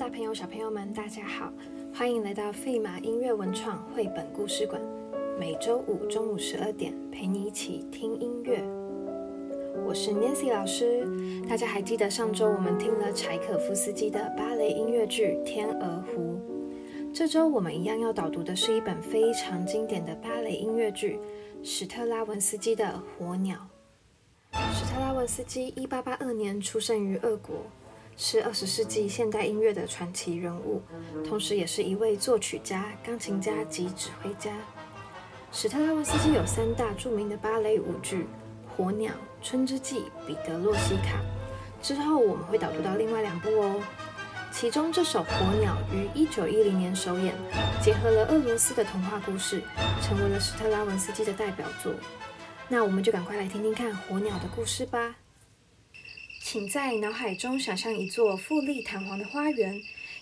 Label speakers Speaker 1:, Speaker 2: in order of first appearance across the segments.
Speaker 1: 大朋友、小朋友们，大家好，欢迎来到费马音乐文创绘本故事馆。每周五中午十二点，陪你一起听音乐。我是 Nancy 老师。大家还记得上周我们听了柴可夫斯基的芭蕾音乐剧《天鹅湖》？这周我们一样要导读的是一本非常经典的芭蕾音乐剧——史特拉文斯基的《火鸟》。史特拉文斯基一八八二年出生于俄国。是二十世纪现代音乐的传奇人物，同时也是一位作曲家、钢琴家及指挥家。史特拉文斯基有三大著名的芭蕾舞剧：《火鸟》《春之祭》《彼得洛西卡》。之后我们会导读到另外两部哦。其中这首《火鸟》于一九一零年首演，结合了俄罗斯的童话故事，成为了史特拉文斯基的代表作。那我们就赶快来听听看《火鸟》的故事吧。请在脑海中想象一座富丽堂皇的花园，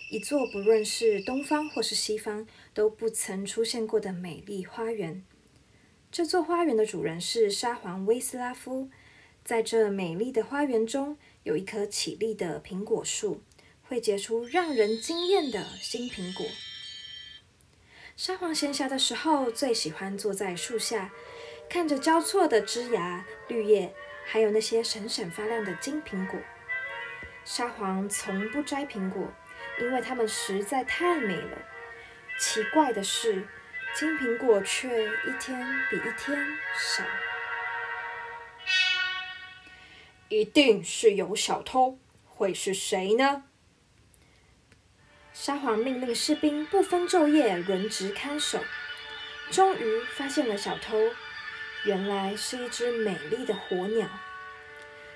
Speaker 1: 一座不论是东方或是西方都不曾出现过的美丽花园。这座花园的主人是沙皇威斯拉夫。在这美丽的花园中，有一棵绮丽的苹果树，会结出让人惊艳的新苹果。沙皇闲暇的时候，最喜欢坐在树下，看着交错的枝芽、绿叶。还有那些闪闪发亮的金苹果，沙皇从不摘苹果，因为它们实在太美了。奇怪的是，金苹果却一天比一天少。一定是有小偷，会是谁呢？沙皇命令士兵不分昼夜轮值看守，终于发现了小偷。原来是一只美丽的火鸟，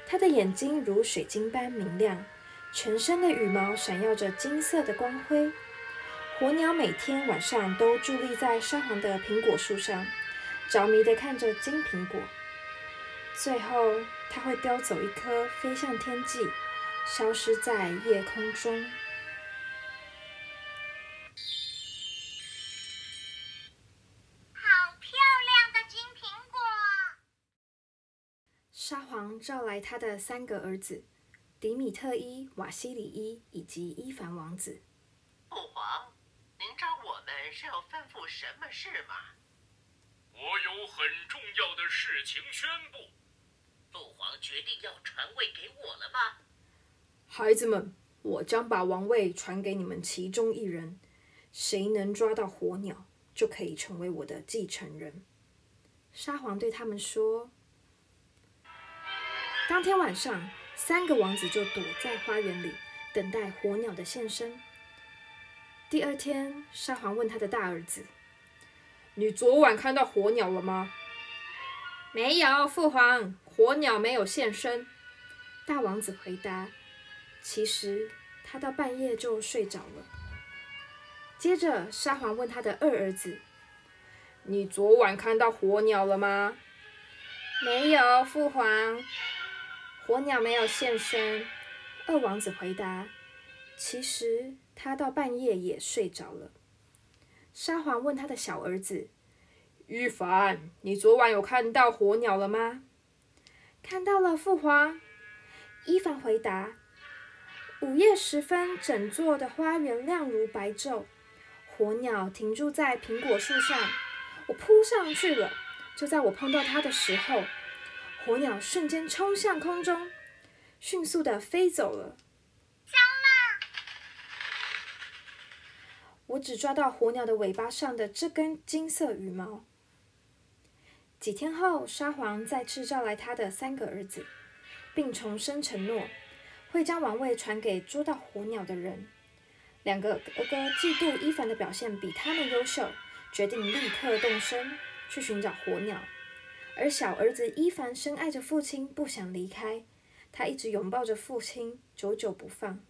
Speaker 1: 它的眼睛如水晶般明亮，全身的羽毛闪耀着金色的光辉。火鸟每天晚上都伫立在沙皇的苹果树上，着迷地看着金苹果。最后，它会叼走一颗，飞向天际，消失在夜空中。召来他的三个儿子：迪米特伊、瓦西里伊以及伊凡王子。
Speaker 2: 父皇，您找我们是要吩咐什么事吗？
Speaker 3: 我有很重要的事情宣布。
Speaker 2: 父皇决定要传位给我了吗？
Speaker 1: 孩子们，我将把王位传给你们其中一人，谁能抓到火鸟，就可以成为我的继承人。沙皇对他们说。当天晚上，三个王子就躲在花园里，等待火鸟的现身。第二天，沙皇问他的大儿子：“你昨晚看到火鸟了吗？”“没有，父皇，火鸟没有现身。”大王子回答：“其实他到半夜就睡着了。”接着，沙皇问他的二儿子：“你昨晚看到火鸟了吗？”“没有，父皇。”火鸟没有现身，二王子回答：“其实他到半夜也睡着了。”沙皇问他的小儿子：“伊凡，你昨晚有看到火鸟了吗？”“看到了，父皇。”伊凡回答：“午夜时分，整座的花园亮如白昼，火鸟停住在苹果树上，我扑上去了。就在我碰到它的时候。”火鸟瞬间冲向空中，迅速的飞走了。我只抓到火鸟的尾巴上的这根金色羽毛。几天后，沙皇再次召来他的三个儿子，并重申承诺，会将王位传给捉到火鸟的人。两个哥哥嫉妒伊凡的表现比他们优秀，决定立刻动身去寻找火鸟。而小儿子伊凡深爱着父亲，不想离开，他一直拥抱着父亲，久久不放。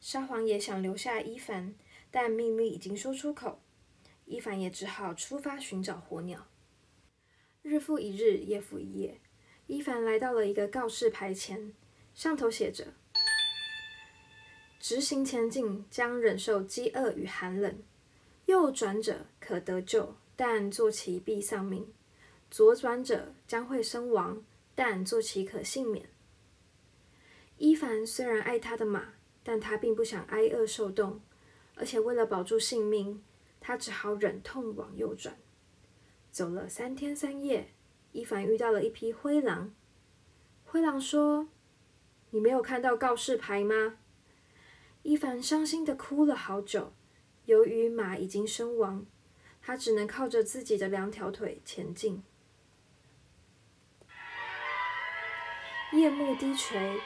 Speaker 1: 沙皇也想留下伊凡，但命令已经说出口，伊凡也只好出发寻找火鸟。日复一日，夜复一夜，伊凡来到了一个告示牌前，上头写着：“直行前进将忍受饥饿与寒冷，右转者可得救，但坐骑必丧命。”左转者将会身亡，但坐骑可幸免。伊凡虽然爱他的马，但他并不想挨饿受冻，而且为了保住性命，他只好忍痛往右转。走了三天三夜，伊凡遇到了一匹灰狼。灰狼说：“你没有看到告示牌吗？”伊凡伤心的哭了好久。由于马已经身亡，他只能靠着自己的两条腿前进。夜幕低垂，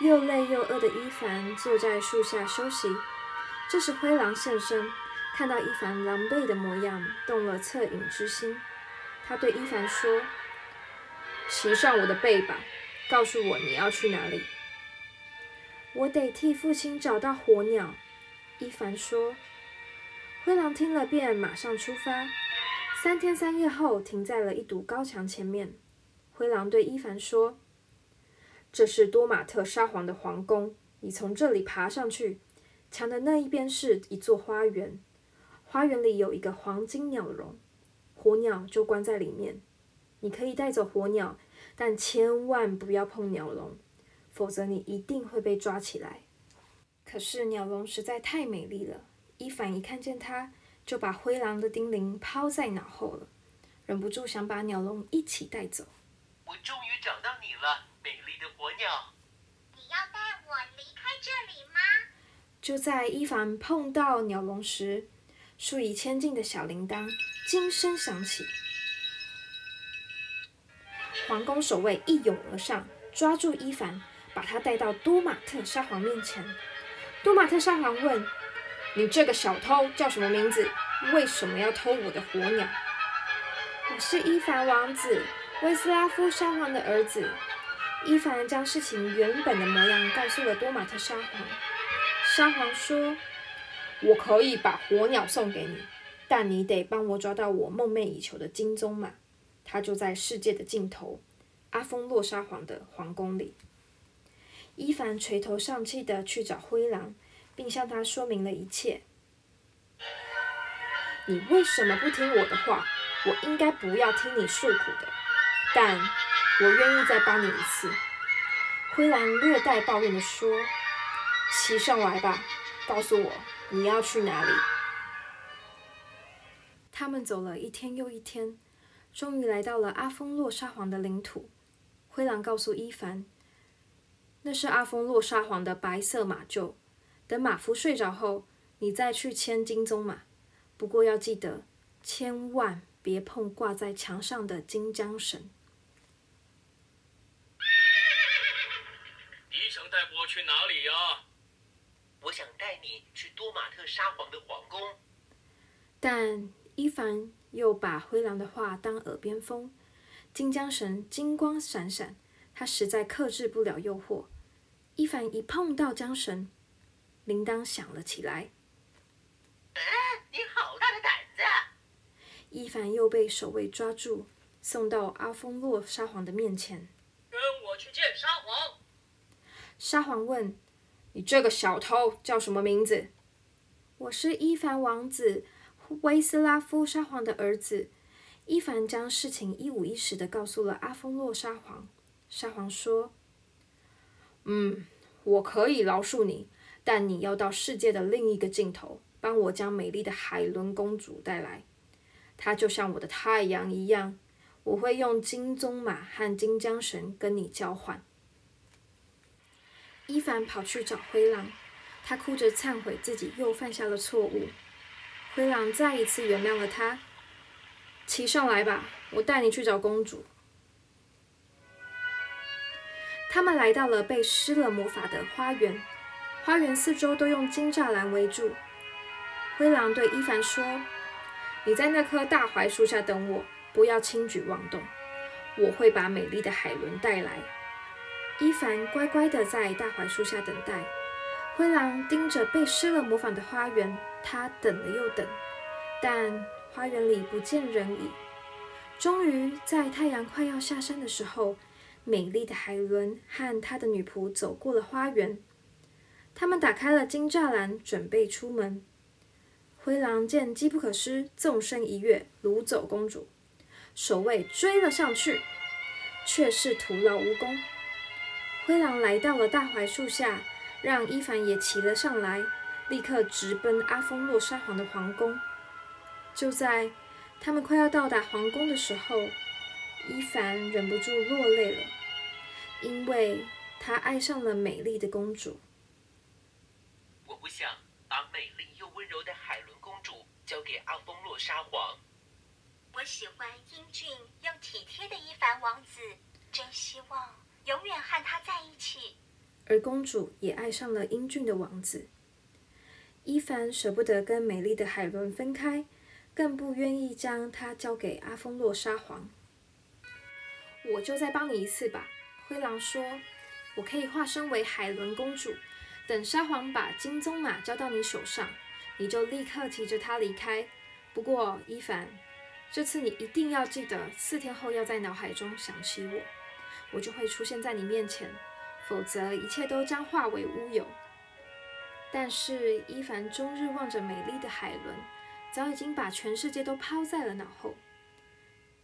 Speaker 1: 又累又饿的伊凡坐在树下休息。这时，灰狼现身，看到伊凡狼狈的模样，动了恻隐之心。他对伊凡说：“骑上我的背吧，告诉我你要去哪里。”我得替父亲找到火鸟。伊凡说。灰狼听了，便马上出发。三天三夜后，停在了一堵高墙前面。灰狼对伊凡说：“这是多马特沙皇的皇宫，你从这里爬上去。墙的那一边是一座花园，花园里有一个黄金鸟笼，火鸟就关在里面。你可以带走火鸟，但千万不要碰鸟笼，否则你一定会被抓起来。可是鸟笼实在太美丽了。”伊凡一看见它，就把灰狼的叮咛抛在脑后了，忍不住想把鸟笼一起带走。
Speaker 2: 我终于找到你了，美丽的火鸟！
Speaker 4: 你要带我离开这里吗？
Speaker 1: 就在伊凡碰到鸟笼时，数以千计的小铃铛惊声响起，皇宫守卫一拥而上，抓住伊凡，把他带到多马特沙皇面前。多马特沙皇问。你这个小偷叫什么名字？为什么要偷我的火鸟？我是伊凡王子，威斯拉夫沙皇的儿子。伊凡将事情原本的模样告诉了多玛特沙皇。沙皇说：“我可以把火鸟送给你，但你得帮我抓到我梦寐以求的金鬃马，它就在世界的尽头——阿峰洛沙皇的皇宫里。”伊凡垂头丧气的去找灰狼。并向他说明了一切。你为什么不听我的话？我应该不要听你诉苦的，但我愿意再帮你一次。灰狼略带抱怨的说：“骑上来吧，告诉我你要去哪里。”他们走了一天又一天，终于来到了阿峰洛沙皇的领土。灰狼告诉伊凡：“那是阿峰洛沙皇的白色马厩。”等马夫睡着后，你再去牵金鬃马。不过要记得，千万别碰挂在墙上的金缰绳。
Speaker 3: 你想带我去哪里呀？
Speaker 2: 我想带你去多马特沙皇的皇宫。
Speaker 1: 但伊凡又把灰狼的话当耳边风。金缰绳金光闪闪，他实在克制不了诱惑。伊凡一碰到缰绳，铃铛响了起来。
Speaker 2: 你好大的胆子！
Speaker 1: 伊凡又被守卫抓住，送到阿峰洛沙皇的面前。
Speaker 3: 跟我去见沙皇。
Speaker 1: 沙皇问：“你这个小偷叫什么名字？”“我是伊凡王子，威斯拉夫沙皇的儿子。”伊凡将事情一五一十的告诉了阿峰洛沙皇。沙皇说：“嗯，我可以饶恕你。”但你要到世界的另一个尽头，帮我将美丽的海伦公主带来。她就像我的太阳一样，我会用金鬃马和金缰绳跟你交换。伊凡跑去找灰狼，他哭着忏悔自己又犯下了错误。灰狼再一次原谅了他。骑上来吧，我带你去找公主。他们来到了被施了魔法的花园。花园四周都用金栅栏围住。灰狼对伊凡说：“你在那棵大槐树下等我，不要轻举妄动。我会把美丽的海伦带来。”伊凡乖乖地在大槐树下等待。灰狼盯着被施了魔法的花园，他等了又等，但花园里不见人影。终于在太阳快要下山的时候，美丽的海伦和他的女仆走过了花园。他们打开了金栅栏，准备出门。灰狼见机不可失，纵身一跃，掳走公主。守卫追了上去，却是徒劳无功。灰狼来到了大槐树下，让伊凡也骑了上来，立刻直奔阿峰洛沙皇的皇宫。就在他们快要到达皇宫的时候，伊凡忍不住落泪了，因为他爱上了美丽的公主。
Speaker 2: 我不想把美丽又温柔的海伦公主交给阿峰洛沙皇。
Speaker 4: 我喜欢英俊又体贴的伊凡王子，真希望永远和他在一起。
Speaker 1: 而公主也爱上了英俊的王子。伊凡舍不得跟美丽的海伦分开，更不愿意将她交给阿峰洛沙皇。我就再帮你一次吧，灰狼说：“我可以化身为海伦公主，等沙皇把金鬃马交到你手上，你就立刻骑着它离开。不过，伊凡，这次你一定要记得，四天后要在脑海中想起我，我就会出现在你面前。”否则，一切都将化为乌有。但是，伊凡终日望着美丽的海伦，早已经把全世界都抛在了脑后。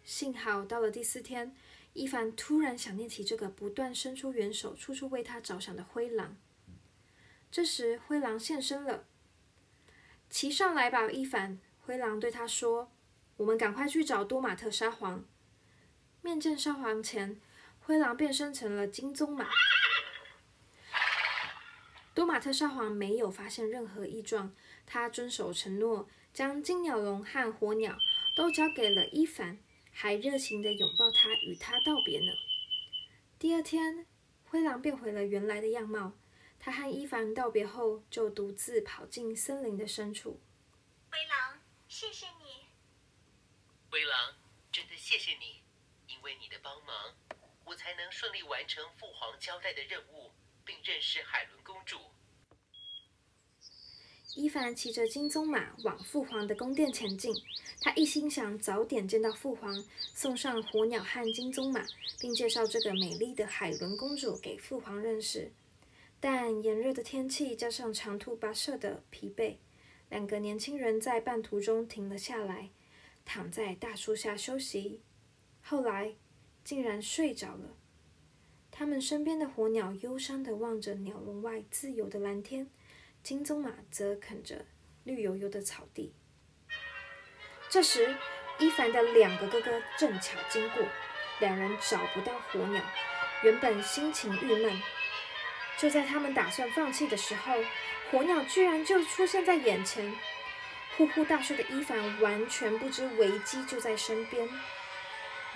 Speaker 1: 幸好，到了第四天，伊凡突然想念起这个不断伸出援手、处处为他着想的灰狼。这时，灰狼现身了。骑上来吧，伊凡！灰狼对他说：“我们赶快去找多玛特沙皇。”面见沙皇前，灰狼变身成了金鬃马。多马特沙皇没有发现任何异状，他遵守承诺，将金鸟笼和火鸟都交给了伊凡，还热情地拥抱他，与他道别呢。第二天，灰狼变回了原来的样貌，他和伊凡道别后，就独自跑进森林的深处。
Speaker 4: 灰狼，谢谢你。
Speaker 2: 灰狼，真的谢谢你，因为你的帮忙，我才能顺利完成父皇交代的任务。并认识海伦公主。
Speaker 1: 伊凡骑着金鬃马往父皇的宫殿前进，他一心想早点见到父皇，送上火鸟和金鬃马，并介绍这个美丽的海伦公主给父皇认识。但炎热的天气加上长途跋涉的疲惫，两个年轻人在半途中停了下来，躺在大树下休息。后来，竟然睡着了。他们身边的火鸟忧伤地望着鸟笼外自由的蓝天，金鬃马则啃着绿油油的草地。这时，伊凡的两个哥哥正巧经过，两人找不到火鸟，原本心情郁闷。就在他们打算放弃的时候，火鸟居然就出现在眼前。呼呼大睡的伊凡完全不知危机就在身边。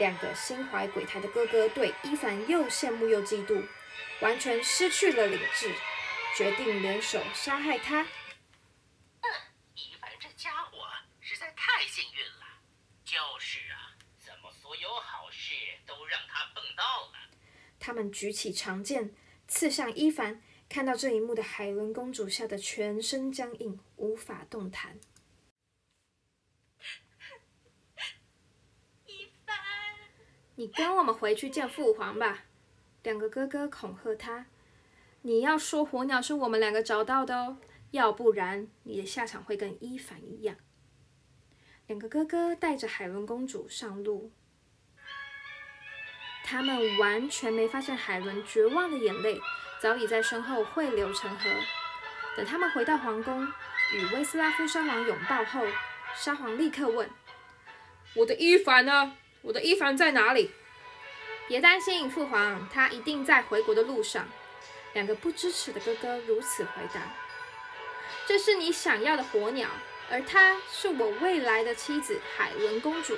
Speaker 1: 两个心怀鬼胎的哥哥对伊凡又羡慕又嫉妒，完全失去了理智，决定联手杀害他。
Speaker 2: 伊凡这家伙实在太幸运了。就是啊，怎么所有好事都让他碰到了？
Speaker 1: 他们举起长剑刺向伊凡，看到这一幕的海伦公主吓得全身僵硬，无法动弹。你跟我们回去见父皇吧，两个哥哥恐吓他。你要说火鸟是我们两个找到的哦，要不然你的下场会跟伊凡一样。两个哥哥带着海伦公主上路，他们完全没发现海伦绝望的眼泪早已在身后汇流成河。等他们回到皇宫，与威斯拉夫沙皇拥抱后，沙皇立刻问：“我的伊凡呢？”我的伊凡在哪里？别担心，父皇，他一定在回国的路上。两个不支持的哥哥如此回答。这是你想要的火鸟，而她是我未来的妻子海伦公主。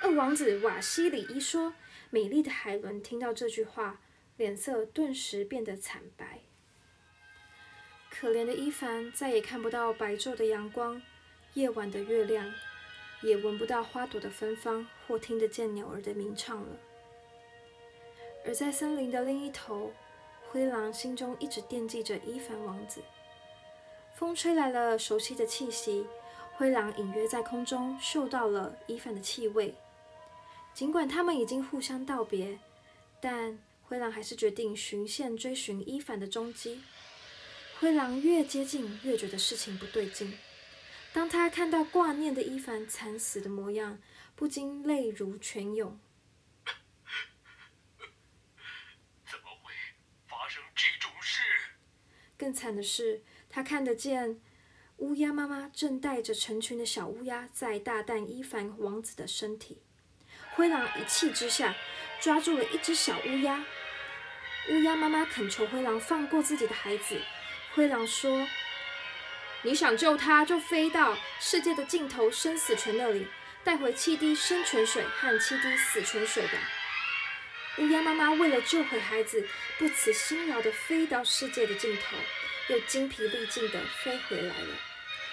Speaker 1: 二王子瓦西里一说。美丽的海伦听到这句话，脸色顿时变得惨白。可怜的伊凡再也看不到白昼的阳光，夜晚的月亮。也闻不到花朵的芬芳，或听得见鸟儿的鸣唱了。而在森林的另一头，灰狼心中一直惦记着伊凡王子。风吹来了熟悉的气息，灰狼隐约在空中嗅到了伊凡的气味。尽管他们已经互相道别，但灰狼还是决定循线追寻伊凡的踪迹。灰狼越接近，越觉得事情不对劲。当他看到挂念的伊凡惨死的模样，不禁泪如泉涌。
Speaker 3: 怎么会发生这种事？
Speaker 1: 更惨的是，他看得见乌鸦妈妈正带着成群的小乌鸦在大啖伊凡王子的身体。灰狼一气之下抓住了一只小乌鸦。乌鸦妈妈恳求灰狼放过自己的孩子。灰狼说：“你想救他，就飞到世界的尽头生死泉那里，带回七滴生泉水和七滴死泉水吧。”乌鸦妈妈为了救回孩子，不辞辛劳地飞到世界的尽头，又精疲力尽地飞回来了。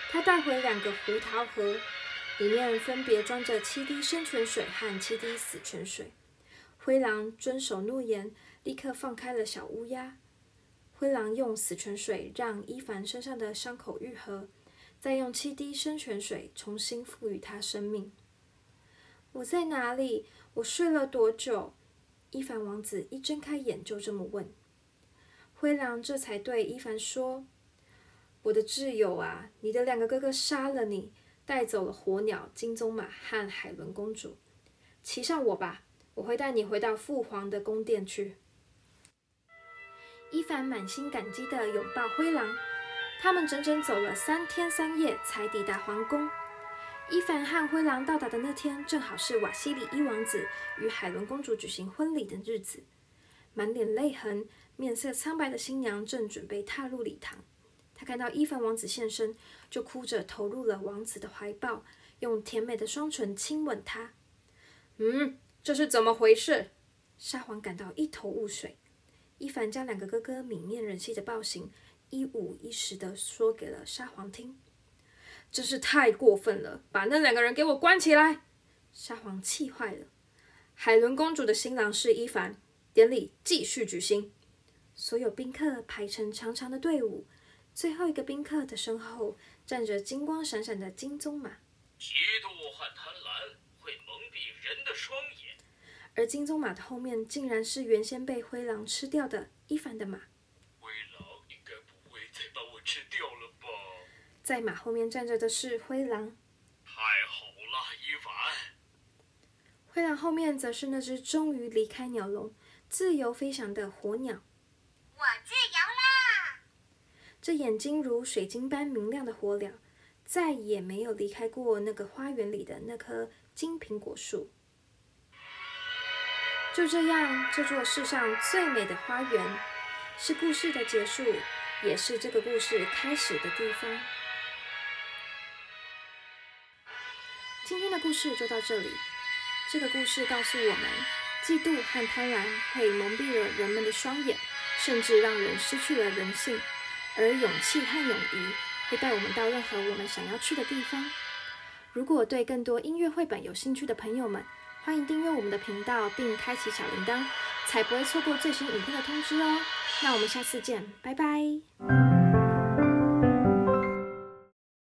Speaker 1: 她带回两个胡桃盒，里面分别装着七滴生泉水和七滴死泉水。灰狼遵守诺言，立刻放开了小乌鸦。灰狼用死泉水让伊凡身上的伤口愈合，再用七滴生泉水重新赋予他生命。我在哪里？我睡了多久？伊凡王子一睁开眼就这么问，灰狼这才对伊凡说：“我的挚友啊，你的两个哥哥杀了你，带走了火鸟、金鬃马和海伦公主。骑上我吧，我会带你回到父皇的宫殿去。”伊凡满心感激地拥抱灰狼，他们整整走了三天三夜才抵达皇宫。伊凡和灰狼到达的那天，正好是瓦西里伊王子与海伦公主举行婚礼的日子。满脸泪痕、面色苍白的新娘正准备踏入礼堂，她看到伊凡王子现身，就哭着投入了王子的怀抱，用甜美的双唇亲吻他。嗯，这是怎么回事？沙皇感到一头雾水。伊凡将两个哥哥泯灭人性的暴行，一五一十地说给了沙皇听。真是太过分了！把那两个人给我关起来！沙皇气坏了。海伦公主的新郎是伊凡，典礼继续举行。所有宾客排成长长的队伍，最后一个宾客的身后站着金光闪闪的金鬃马。
Speaker 3: 嫉妒和贪婪会蒙蔽人的双眼，
Speaker 1: 而金鬃马的后面竟然是原先被灰狼吃掉的伊凡的马。
Speaker 3: 灰狼应该不会再把我吃掉了吧？
Speaker 1: 在马后面站着的是灰狼，
Speaker 3: 太好了，伊凡！
Speaker 1: 灰狼后面则是那只终于离开鸟笼、自由飞翔的火鸟。
Speaker 4: 我自由啦！
Speaker 1: 这眼睛如水晶般明亮的火鸟，再也没有离开过那个花园里的那棵金苹果树。就这样，这座世上最美的花园，是故事的结束，也是这个故事开始的地方。今天的故事就到这里。这个故事告诉我们，嫉妒和贪婪会蒙蔽了人们的双眼，甚至让人失去了人性；而勇气和勇于会带我们到任何我们想要去的地方。如果对更多音乐绘本有兴趣的朋友们，欢迎订阅我们的频道并开启小铃铛，才不会错过最新影片的通知哦。那我们下次见，拜拜。